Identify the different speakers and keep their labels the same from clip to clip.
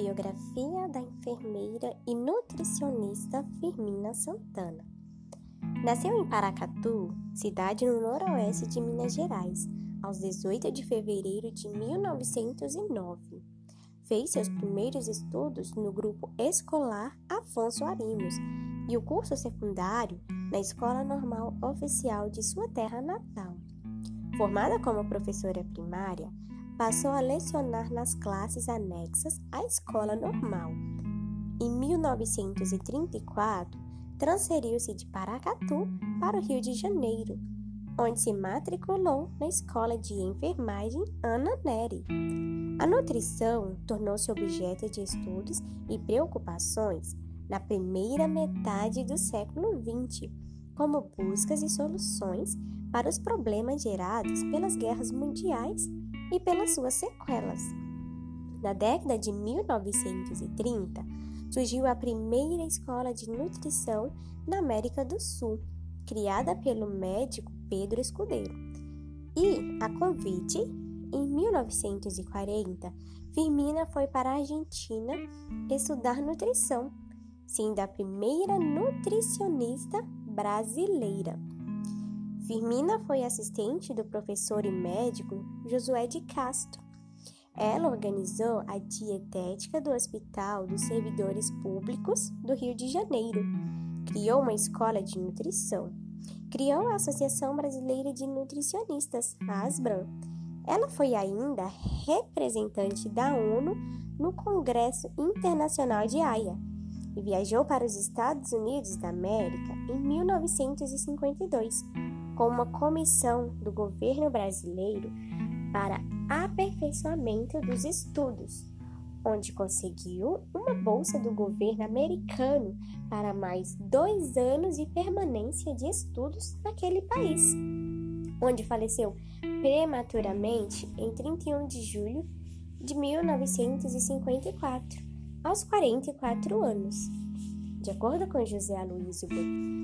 Speaker 1: biografia da enfermeira e nutricionista Firmina Santana. Nasceu em Paracatu, cidade no noroeste de Minas Gerais, aos 18 de fevereiro de 1909. Fez seus primeiros estudos no grupo escolar Afonso Arinos e o curso secundário na Escola Normal Oficial de sua terra natal. Formada como professora primária, passou a lecionar nas classes anexas à escola normal. Em 1934, transferiu-se de Paracatu para o Rio de Janeiro, onde se matriculou na Escola de Enfermagem Ana Neri. A nutrição tornou-se objeto de estudos e preocupações na primeira metade do século XX, como buscas e soluções para os problemas gerados pelas guerras mundiais e pelas suas sequelas. Na década de 1930, surgiu a primeira escola de nutrição na América do Sul, criada pelo médico Pedro Escudeiro. E, a convite, em 1940, Firmina foi para a Argentina estudar nutrição, sendo a primeira nutricionista brasileira. Firmina foi assistente do professor e médico Josué de Castro. Ela organizou a dietética do Hospital dos Servidores Públicos do Rio de Janeiro. Criou uma escola de nutrição. Criou a Associação Brasileira de Nutricionistas, a ASBRAN. Ela foi ainda representante da ONU no Congresso Internacional de Haia e viajou para os Estados Unidos da América em 1952 com uma comissão do governo brasileiro para aperfeiçoamento dos estudos, onde conseguiu uma bolsa do governo americano para mais dois anos de permanência de estudos naquele país, onde faleceu prematuramente em 31 de julho de 1954, aos 44 anos. De acordo com José Aloysio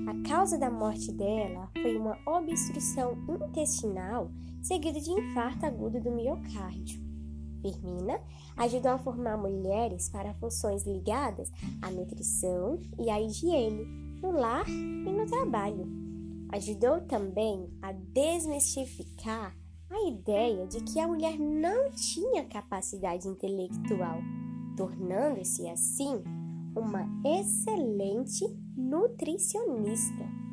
Speaker 1: a causa da morte dela foi uma obstrução intestinal seguida de infarto agudo do miocárdio. Firmina ajudou a formar mulheres para funções ligadas à nutrição e à higiene no lar e no trabalho. Ajudou também a desmistificar a ideia de que a mulher não tinha capacidade intelectual, tornando-se assim uma excelente nutricionista.